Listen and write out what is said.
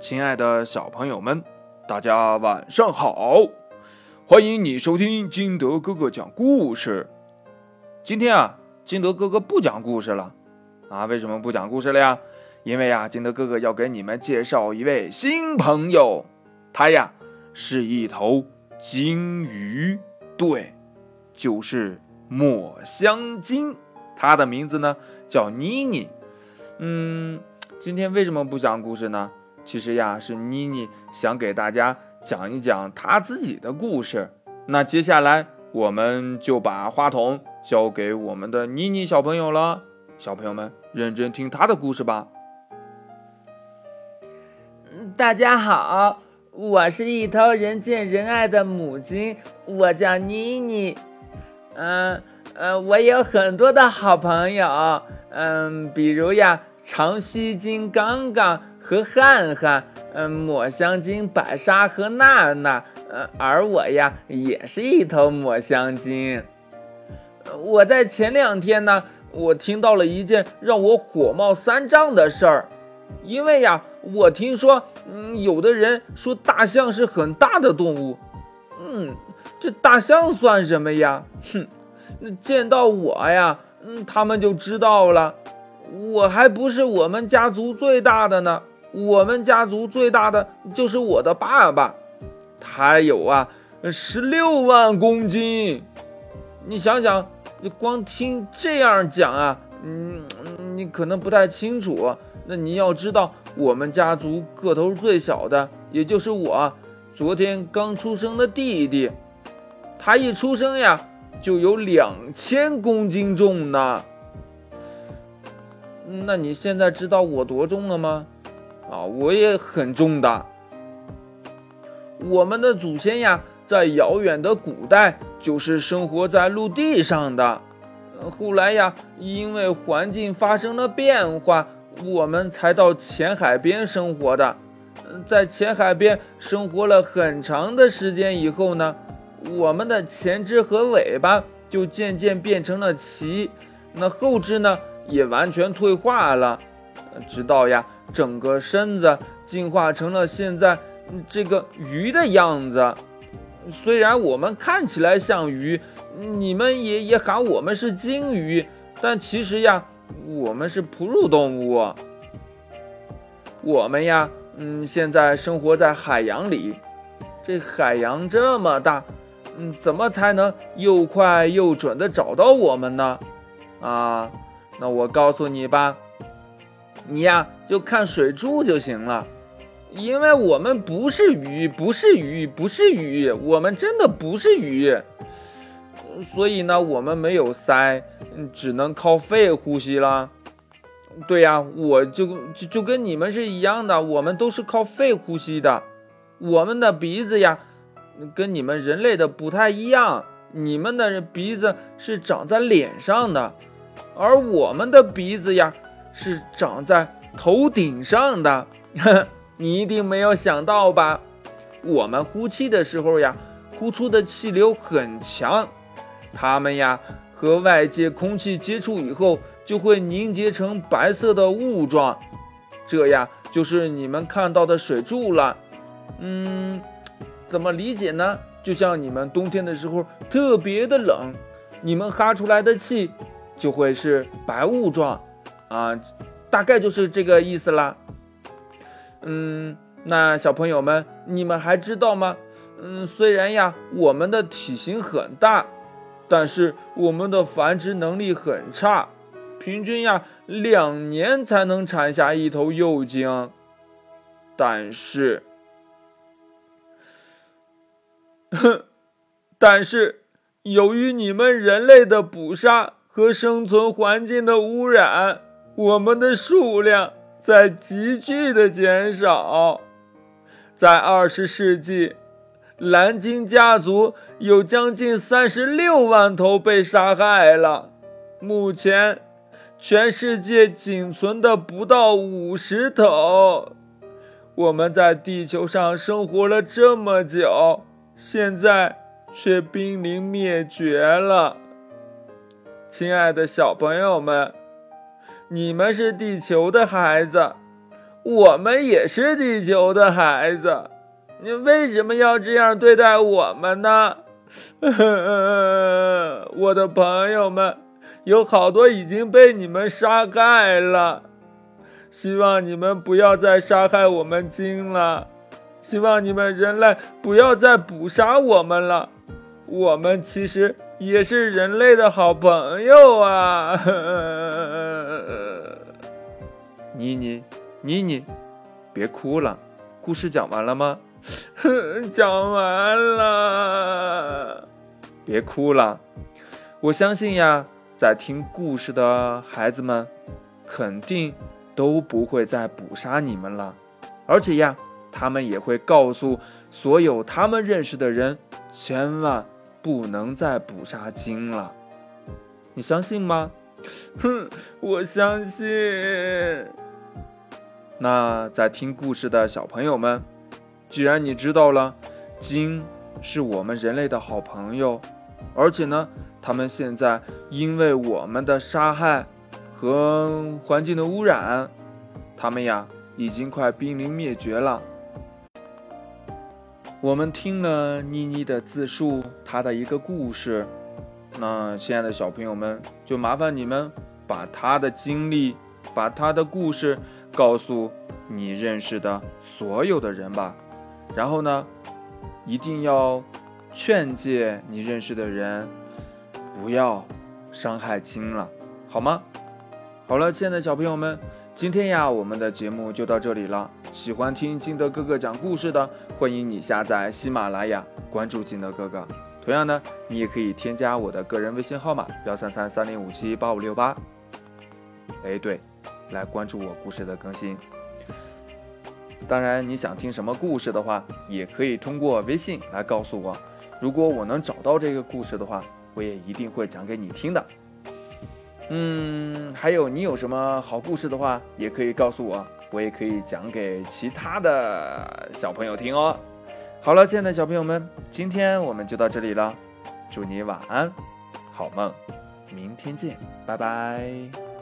亲爱的小朋友们，大家晚上好！欢迎你收听金德哥哥讲故事。今天啊，金德哥哥不讲故事了啊？为什么不讲故事了呀？因为呀，金德哥哥要给你们介绍一位新朋友，他呀是一头鲸鱼，对，就是抹香鲸。它的名字呢叫妮妮。嗯，今天为什么不讲故事呢？其实呀，是妮妮想给大家讲一讲她自己的故事。那接下来我们就把话筒交给我们的妮妮小朋友了。小朋友们，认真听她的故事吧。大家好，我是一头人见人爱的母鸡，我叫妮妮。嗯呃，我有很多的好朋友。嗯，比如呀，长须鲸刚刚和汉汉，嗯，抹香鲸白鲨和娜娜，嗯，而我呀，也是一头抹香鲸。我在前两天呢，我听到了一件让我火冒三丈的事儿，因为呀，我听说，嗯，有的人说大象是很大的动物，嗯，这大象算什么呀？哼，那见到我呀。嗯，他们就知道了，我还不是我们家族最大的呢。我们家族最大的就是我的爸爸，他有啊十六万公斤。你想想，光听这样讲啊，嗯，你可能不太清楚。那你要知道，我们家族个头最小的，也就是我昨天刚出生的弟弟，他一出生呀。就有两千公斤重呢，那你现在知道我多重了吗？啊，我也很重的。我们的祖先呀，在遥远的古代就是生活在陆地上的，后来呀，因为环境发生了变化，我们才到浅海边生活的。在浅海边生活了很长的时间以后呢。我们的前肢和尾巴就渐渐变成了鳍，那后肢呢也完全退化了，直到呀整个身子进化成了现在这个鱼的样子。虽然我们看起来像鱼，你们也也喊我们是鲸鱼，但其实呀我们是哺乳动物。我们呀，嗯，现在生活在海洋里，这海洋这么大。嗯，怎么才能又快又准的找到我们呢？啊，那我告诉你吧，你呀就看水柱就行了，因为我们不是鱼，不是鱼，不是鱼，我们真的不是鱼，所以呢，我们没有鳃，只能靠肺呼吸啦。对呀，我就就就跟你们是一样的，我们都是靠肺呼吸的，我们的鼻子呀。跟你们人类的不太一样，你们的鼻子是长在脸上的，而我们的鼻子呀是长在头顶上的。你一定没有想到吧？我们呼气的时候呀，呼出的气流很强，它们呀和外界空气接触以后，就会凝结成白色的雾状，这呀就是你们看到的水柱了。嗯。怎么理解呢？就像你们冬天的时候特别的冷，你们哈出来的气就会是白雾状，啊，大概就是这个意思啦。嗯，那小朋友们，你们还知道吗？嗯，虽然呀，我们的体型很大，但是我们的繁殖能力很差，平均呀两年才能产下一头幼鲸。但是。哼，但是由于你们人类的捕杀和生存环境的污染，我们的数量在急剧的减少。在二十世纪，蓝鲸家族有将近三十六万头被杀害了。目前，全世界仅存的不到五十头。我们在地球上生活了这么久。现在却濒临灭绝了，亲爱的小朋友们，你们是地球的孩子，我们也是地球的孩子，你为什么要这样对待我们呢？我的朋友们，有好多已经被你们杀害了，希望你们不要再杀害我们鲸了，希望你们人类不要再捕杀我们了。我们其实也是人类的好朋友啊！妮妮，妮妮，别哭了，故事讲完了吗？讲完了。别哭了，我相信呀，在听故事的孩子们，肯定都不会再捕杀你们了，而且呀，他们也会告诉所有他们认识的人，千万。不能再捕杀鲸了，你相信吗？哼，我相信。那在听故事的小朋友们，既然你知道了，鲸是我们人类的好朋友，而且呢，他们现在因为我们的杀害和环境的污染，他们呀已经快濒临灭绝了。我们听了妮妮的自述，她的一个故事。那亲爱的小朋友们，就麻烦你们把她的经历、把她的故事告诉你认识的所有的人吧。然后呢，一定要劝诫你认识的人不要伤害鲸了，好吗？好了，亲爱的小朋友们。今天呀，我们的节目就到这里了。喜欢听金德哥哥讲故事的，欢迎你下载喜马拉雅，关注金德哥哥。同样呢，你也可以添加我的个人微信号码幺三三三零五七八五六八。哎，对，来关注我故事的更新。当然，你想听什么故事的话，也可以通过微信来告诉我。如果我能找到这个故事的话，我也一定会讲给你听的。嗯，还有你有什么好故事的话，也可以告诉我，我也可以讲给其他的小朋友听哦。好了，亲爱的小朋友们，今天我们就到这里了，祝你晚安，好梦，明天见，拜拜。